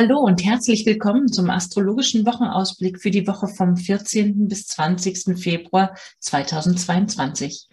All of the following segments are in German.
Hallo und herzlich willkommen zum astrologischen Wochenausblick für die Woche vom 14. bis 20. Februar 2022.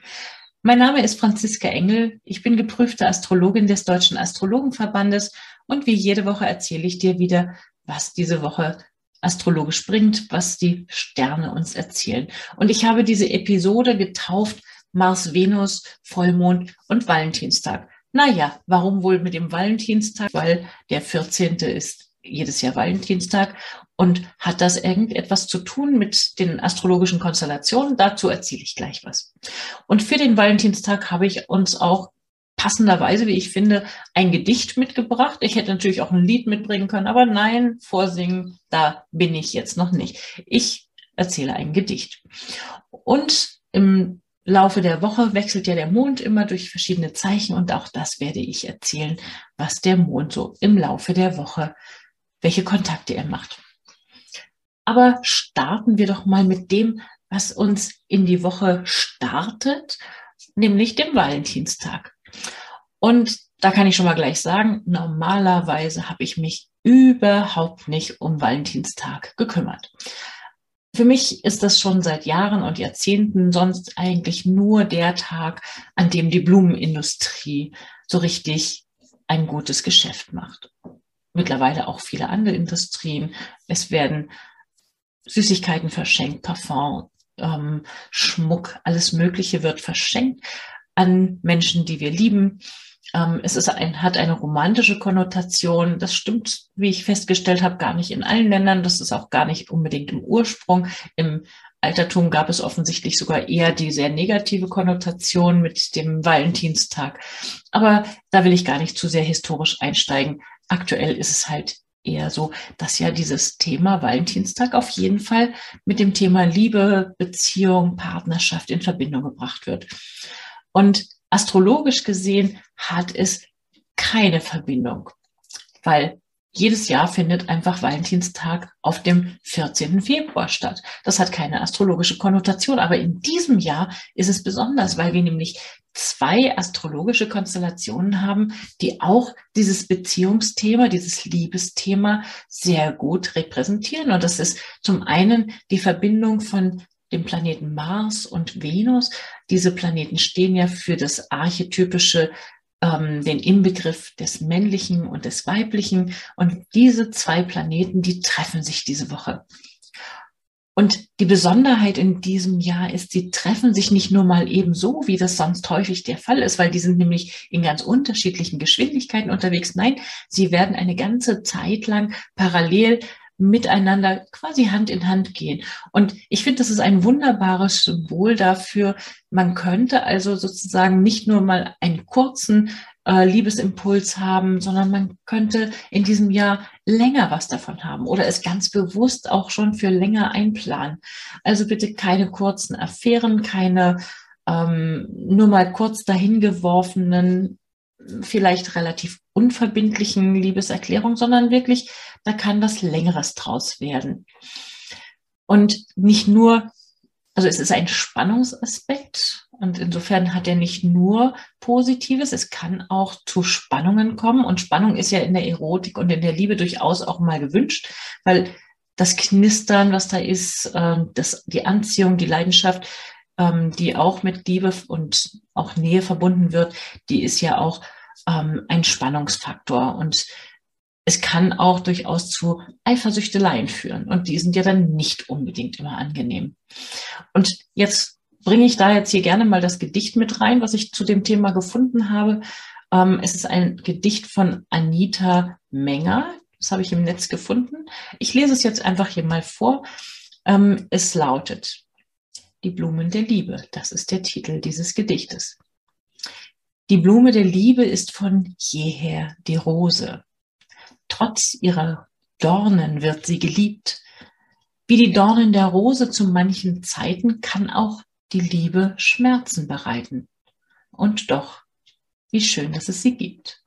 Mein Name ist Franziska Engel. Ich bin geprüfte Astrologin des Deutschen Astrologenverbandes und wie jede Woche erzähle ich dir wieder, was diese Woche astrologisch bringt, was die Sterne uns erzählen. Und ich habe diese Episode getauft Mars, Venus, Vollmond und Valentinstag. Naja, warum wohl mit dem Valentinstag? Weil der 14. ist jedes Jahr Valentinstag. Und hat das irgendetwas zu tun mit den astrologischen Konstellationen? Dazu erzähle ich gleich was. Und für den Valentinstag habe ich uns auch passenderweise, wie ich finde, ein Gedicht mitgebracht. Ich hätte natürlich auch ein Lied mitbringen können, aber nein, vorsingen, da bin ich jetzt noch nicht. Ich erzähle ein Gedicht. Und im Laufe der Woche wechselt ja der Mond immer durch verschiedene Zeichen und auch das werde ich erzählen, was der Mond so im Laufe der Woche welche Kontakte er macht. Aber starten wir doch mal mit dem, was uns in die Woche startet, nämlich dem Valentinstag. Und da kann ich schon mal gleich sagen, normalerweise habe ich mich überhaupt nicht um Valentinstag gekümmert. Für mich ist das schon seit Jahren und Jahrzehnten sonst eigentlich nur der Tag, an dem die Blumenindustrie so richtig ein gutes Geschäft macht mittlerweile auch viele andere Industrien. Es werden Süßigkeiten verschenkt, Parfum, ähm, Schmuck, alles Mögliche wird verschenkt an Menschen, die wir lieben. Ähm, es ist ein, hat eine romantische Konnotation. Das stimmt, wie ich festgestellt habe, gar nicht in allen Ländern. Das ist auch gar nicht unbedingt im Ursprung. Im Altertum gab es offensichtlich sogar eher die sehr negative Konnotation mit dem Valentinstag. Aber da will ich gar nicht zu sehr historisch einsteigen aktuell ist es halt eher so, dass ja dieses Thema Valentinstag auf jeden Fall mit dem Thema Liebe, Beziehung, Partnerschaft in Verbindung gebracht wird. Und astrologisch gesehen hat es keine Verbindung, weil jedes Jahr findet einfach Valentinstag auf dem 14. Februar statt. Das hat keine astrologische Konnotation, aber in diesem Jahr ist es besonders, weil wir nämlich zwei astrologische Konstellationen haben, die auch dieses Beziehungsthema, dieses Liebesthema sehr gut repräsentieren. Und das ist zum einen die Verbindung von dem Planeten Mars und Venus. Diese Planeten stehen ja für das archetypische ähm, den Inbegriff des Männlichen und des Weiblichen. Und diese zwei Planeten, die treffen sich diese Woche. Und die Besonderheit in diesem Jahr ist, sie treffen sich nicht nur mal eben so, wie das sonst häufig der Fall ist, weil die sind nämlich in ganz unterschiedlichen Geschwindigkeiten unterwegs. Nein, sie werden eine ganze Zeit lang parallel miteinander quasi Hand in Hand gehen. Und ich finde, das ist ein wunderbares Symbol dafür. Man könnte also sozusagen nicht nur mal einen kurzen äh, Liebesimpuls haben, sondern man könnte in diesem Jahr länger was davon haben oder es ganz bewusst auch schon für länger einplanen. Also bitte keine kurzen Affären, keine ähm, nur mal kurz dahingeworfenen, vielleicht relativ unverbindlichen Liebeserklärungen, sondern wirklich, da kann was Längeres draus werden. Und nicht nur also es ist ein Spannungsaspekt und insofern hat er nicht nur Positives, es kann auch zu Spannungen kommen und Spannung ist ja in der Erotik und in der Liebe durchaus auch mal gewünscht, weil das Knistern, was da ist, ähm, das, die Anziehung, die Leidenschaft, ähm, die auch mit Liebe und auch Nähe verbunden wird, die ist ja auch ähm, ein Spannungsfaktor und es kann auch durchaus zu Eifersüchteleien führen. Und die sind ja dann nicht unbedingt immer angenehm. Und jetzt bringe ich da jetzt hier gerne mal das Gedicht mit rein, was ich zu dem Thema gefunden habe. Ähm, es ist ein Gedicht von Anita Menger. Das habe ich im Netz gefunden. Ich lese es jetzt einfach hier mal vor. Ähm, es lautet, Die Blumen der Liebe. Das ist der Titel dieses Gedichtes. Die Blume der Liebe ist von jeher die Rose. Trotz ihrer Dornen wird sie geliebt. Wie die Dornen der Rose zu manchen Zeiten kann auch die Liebe Schmerzen bereiten. Und doch, wie schön, dass es sie gibt.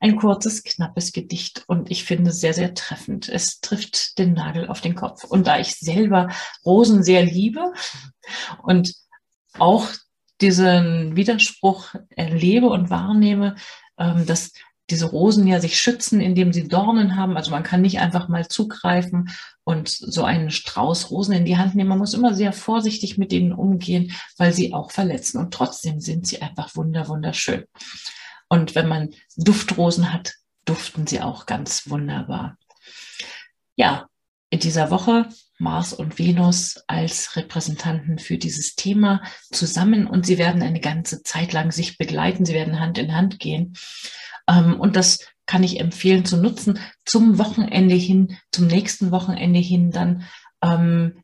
Ein kurzes, knappes Gedicht und ich finde sehr, sehr treffend. Es trifft den Nagel auf den Kopf. Und da ich selber Rosen sehr liebe und auch diesen Widerspruch erlebe und wahrnehme, ähm, dass diese Rosen ja sich schützen, indem sie Dornen haben. Also man kann nicht einfach mal zugreifen und so einen Strauß Rosen in die Hand nehmen. Man muss immer sehr vorsichtig mit denen umgehen, weil sie auch verletzen. Und trotzdem sind sie einfach wunder, wunderschön. Und wenn man Duftrosen hat, duften sie auch ganz wunderbar. Ja, in dieser Woche Mars und Venus als Repräsentanten für dieses Thema zusammen und sie werden eine ganze Zeit lang sich begleiten, sie werden Hand in Hand gehen. Ähm, und das kann ich empfehlen zu nutzen zum Wochenende hin, zum nächsten Wochenende hin. Dann ähm,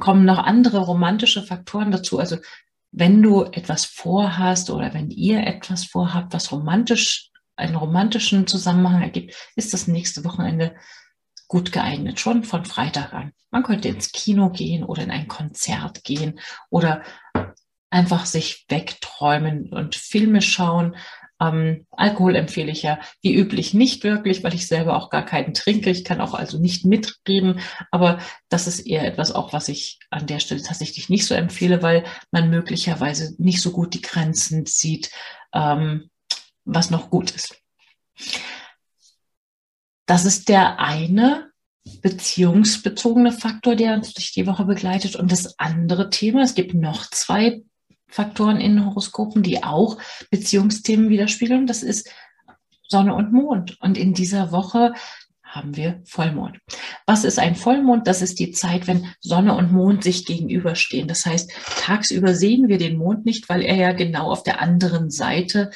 kommen noch andere romantische Faktoren dazu. Also wenn du etwas vorhast oder wenn ihr etwas vorhabt, was romantisch, einen romantischen Zusammenhang ergibt, ist das nächste Wochenende gut geeignet, schon von Freitag an. Man könnte ins Kino gehen oder in ein Konzert gehen oder einfach sich wegträumen und Filme schauen. Ähm, Alkohol empfehle ich ja wie üblich nicht wirklich, weil ich selber auch gar keinen trinke. Ich kann auch also nicht mitreden, aber das ist eher etwas auch, was ich an der Stelle tatsächlich nicht so empfehle, weil man möglicherweise nicht so gut die Grenzen sieht, ähm, was noch gut ist. Das ist der eine beziehungsbezogene Faktor, der uns durch die Woche begleitet. Und das andere Thema, es gibt noch zwei Faktoren in Horoskopen, die auch Beziehungsthemen widerspiegeln. Das ist Sonne und Mond. Und in dieser Woche haben wir Vollmond. Was ist ein Vollmond? Das ist die Zeit, wenn Sonne und Mond sich gegenüberstehen. Das heißt, tagsüber sehen wir den Mond nicht, weil er ja genau auf der anderen Seite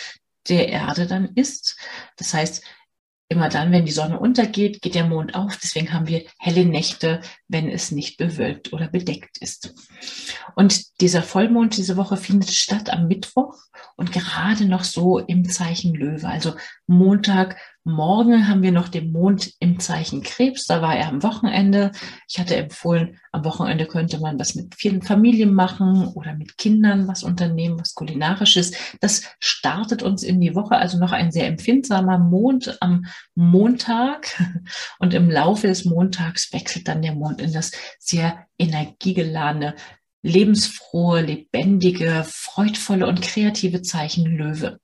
der Erde dann ist. Das heißt, Immer dann, wenn die Sonne untergeht, geht der Mond auf. Deswegen haben wir helle Nächte, wenn es nicht bewölkt oder bedeckt ist. Und dieser Vollmond diese Woche findet statt am Mittwoch und gerade noch so im Zeichen Löwe. Also Montag Morgen haben wir noch den Mond im Zeichen Krebs. Da war er am Wochenende. Ich hatte empfohlen, am Wochenende könnte man was mit vielen Familien machen oder mit Kindern was unternehmen, was kulinarisches. Das startet uns in die Woche. Also noch ein sehr empfindsamer Mond am Montag. Und im Laufe des Montags wechselt dann der Mond in das sehr energiegeladene lebensfrohe, lebendige, freudvolle und kreative Zeichen Löwe.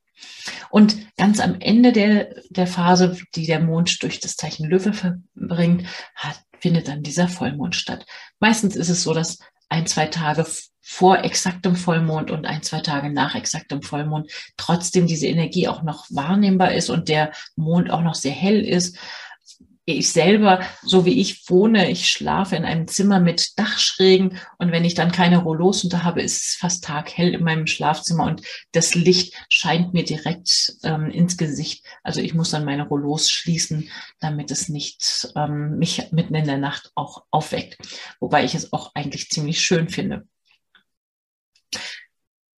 Und ganz am Ende der, der Phase, die der Mond durch das Zeichen Löwe verbringt, hat, findet dann dieser Vollmond statt. Meistens ist es so, dass ein, zwei Tage vor exaktem Vollmond und ein, zwei Tage nach exaktem Vollmond trotzdem diese Energie auch noch wahrnehmbar ist und der Mond auch noch sehr hell ist ich selber, so wie ich wohne, ich schlafe in einem Zimmer mit Dachschrägen und wenn ich dann keine Rollos unter habe, ist es fast taghell in meinem Schlafzimmer und das Licht scheint mir direkt ähm, ins Gesicht. Also ich muss dann meine Rollos schließen, damit es nicht ähm, mich mitten in der Nacht auch aufweckt. Wobei ich es auch eigentlich ziemlich schön finde.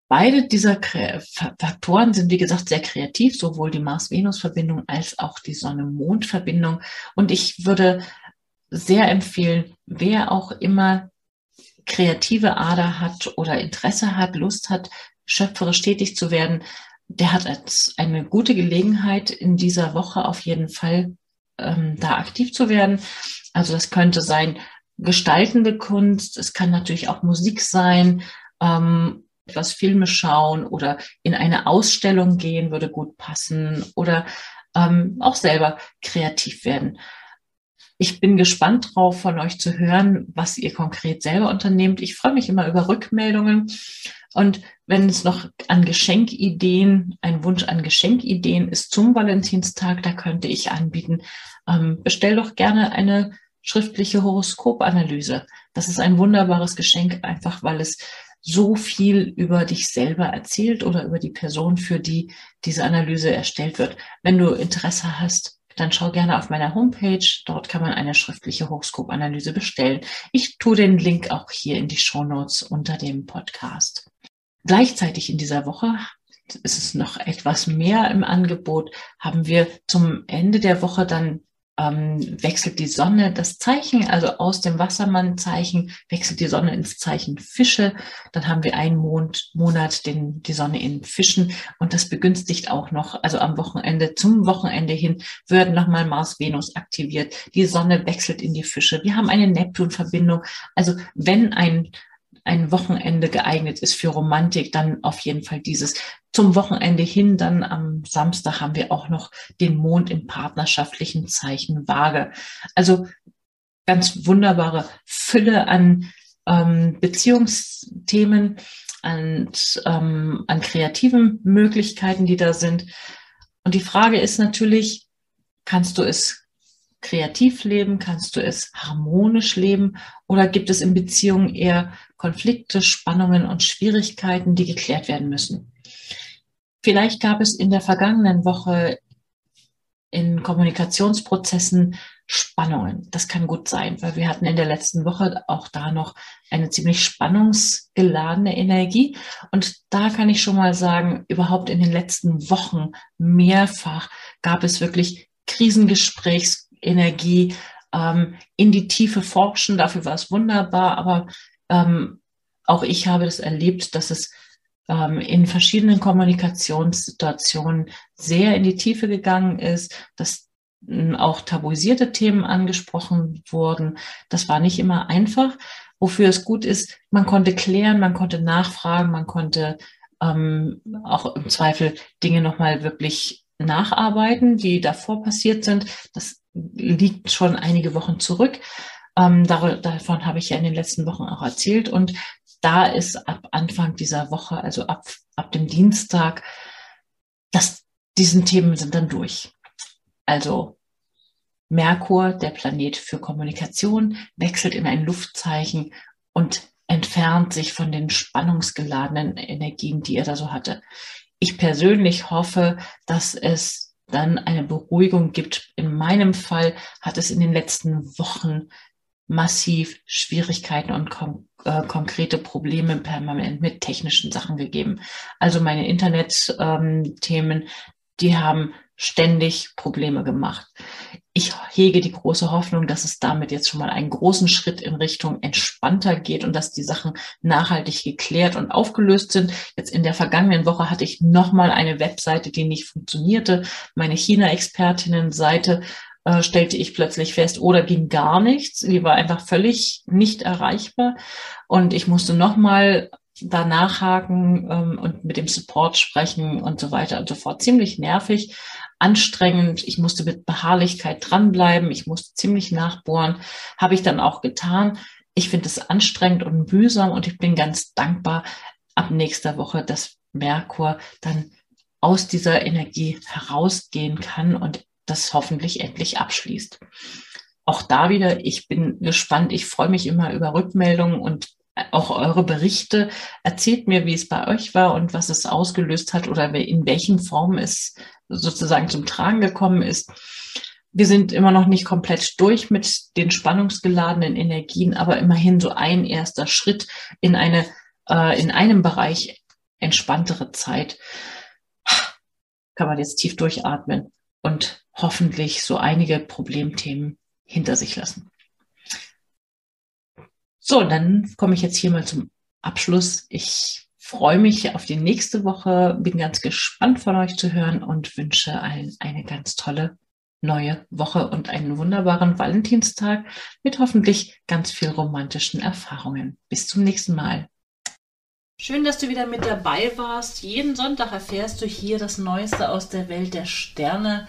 Beide dieser Faktoren sind, wie gesagt, sehr kreativ, sowohl die Mars-Venus-Verbindung als auch die Sonne-Mond-Verbindung. Und ich würde sehr empfehlen, wer auch immer kreative Ader hat oder Interesse hat, Lust hat, schöpferisch tätig zu werden, der hat eine gute Gelegenheit, in dieser Woche auf jeden Fall ähm, da aktiv zu werden. Also das könnte sein gestaltende Kunst, es kann natürlich auch Musik sein ähm, etwas Filme schauen oder in eine Ausstellung gehen würde gut passen oder ähm, auch selber kreativ werden. Ich bin gespannt drauf, von euch zu hören, was ihr konkret selber unternehmt. Ich freue mich immer über Rückmeldungen. Und wenn es noch an Geschenkideen, ein Wunsch an Geschenkideen ist zum Valentinstag, da könnte ich anbieten, ähm, bestell doch gerne eine schriftliche Horoskopanalyse. Das ist ein wunderbares Geschenk, einfach weil es so viel über dich selber erzählt oder über die Person, für die diese Analyse erstellt wird. Wenn du Interesse hast, dann schau gerne auf meiner Homepage. Dort kann man eine schriftliche Horoskopanalyse bestellen. Ich tue den Link auch hier in die Show Notes unter dem Podcast. Gleichzeitig in dieser Woche ist es noch etwas mehr im Angebot, haben wir zum Ende der Woche dann ähm, wechselt die Sonne das Zeichen, also aus dem Wassermann-Zeichen wechselt die Sonne ins Zeichen Fische. Dann haben wir einen Mond, Monat den, die Sonne in Fischen und das begünstigt auch noch, also am Wochenende, zum Wochenende hin wird nochmal Mars-Venus aktiviert. Die Sonne wechselt in die Fische. Wir haben eine Neptun-Verbindung. Also wenn ein ein Wochenende geeignet ist für Romantik, dann auf jeden Fall dieses. Zum Wochenende hin, dann am Samstag haben wir auch noch den Mond im partnerschaftlichen Zeichen Waage. Also ganz wunderbare Fülle an ähm, Beziehungsthemen, an, ähm, an kreativen Möglichkeiten, die da sind. Und die Frage ist natürlich, kannst du es kreativ leben? Kannst du es harmonisch leben? Oder gibt es in Beziehungen eher Konflikte, Spannungen und Schwierigkeiten, die geklärt werden müssen? Vielleicht gab es in der vergangenen Woche in Kommunikationsprozessen Spannungen. Das kann gut sein, weil wir hatten in der letzten Woche auch da noch eine ziemlich spannungsgeladene Energie. Und da kann ich schon mal sagen, überhaupt in den letzten Wochen mehrfach gab es wirklich Krisengesprächs, Energie ähm, in die Tiefe forschen. Dafür war es wunderbar. Aber ähm, auch ich habe das erlebt, dass es ähm, in verschiedenen Kommunikationssituationen sehr in die Tiefe gegangen ist, dass ähm, auch tabuisierte Themen angesprochen wurden. Das war nicht immer einfach. Wofür es gut ist, man konnte klären, man konnte nachfragen, man konnte ähm, auch im Zweifel Dinge nochmal wirklich nacharbeiten, die davor passiert sind. Das liegt schon einige Wochen zurück. Ähm, davon habe ich ja in den letzten Wochen auch erzählt. Und da ist ab Anfang dieser Woche, also ab, ab dem Dienstag, dass diesen Themen sind dann durch. Also Merkur, der Planet für Kommunikation, wechselt in ein Luftzeichen und entfernt sich von den spannungsgeladenen Energien, die er da so hatte. Ich persönlich hoffe, dass es dann eine Beruhigung gibt. In meinem Fall hat es in den letzten Wochen massiv Schwierigkeiten und kon äh, konkrete Probleme permanent mit technischen Sachen gegeben. Also meine Internet-Themen, ähm, die haben ständig Probleme gemacht. Ich hege die große Hoffnung, dass es damit jetzt schon mal einen großen Schritt in Richtung entspannter geht und dass die Sachen nachhaltig geklärt und aufgelöst sind. Jetzt in der vergangenen Woche hatte ich nochmal eine Webseite, die nicht funktionierte. Meine China-Expertinnen-Seite äh, stellte ich plötzlich fest, oder ging gar nichts. Die war einfach völlig nicht erreichbar. Und ich musste nochmal da nachhaken ähm, und mit dem Support sprechen und so weiter und so fort. Ziemlich nervig anstrengend. Ich musste mit Beharrlichkeit dranbleiben. Ich musste ziemlich nachbohren. Habe ich dann auch getan. Ich finde es anstrengend und mühsam und ich bin ganz dankbar ab nächster Woche, dass Merkur dann aus dieser Energie herausgehen kann und das hoffentlich endlich abschließt. Auch da wieder, ich bin gespannt. Ich freue mich immer über Rückmeldungen und auch eure Berichte. Erzählt mir, wie es bei euch war und was es ausgelöst hat oder in welchen Formen es sozusagen zum Tragen gekommen ist. Wir sind immer noch nicht komplett durch mit den spannungsgeladenen Energien, aber immerhin so ein erster Schritt in eine, äh, in einem Bereich entspanntere Zeit. Kann man jetzt tief durchatmen und hoffentlich so einige Problemthemen hinter sich lassen. So, dann komme ich jetzt hier mal zum Abschluss. Ich freue mich auf die nächste Woche, bin ganz gespannt von euch zu hören und wünsche allen eine ganz tolle neue Woche und einen wunderbaren Valentinstag mit hoffentlich ganz viel romantischen Erfahrungen. Bis zum nächsten Mal. Schön, dass du wieder mit dabei warst. Jeden Sonntag erfährst du hier das Neueste aus der Welt der Sterne.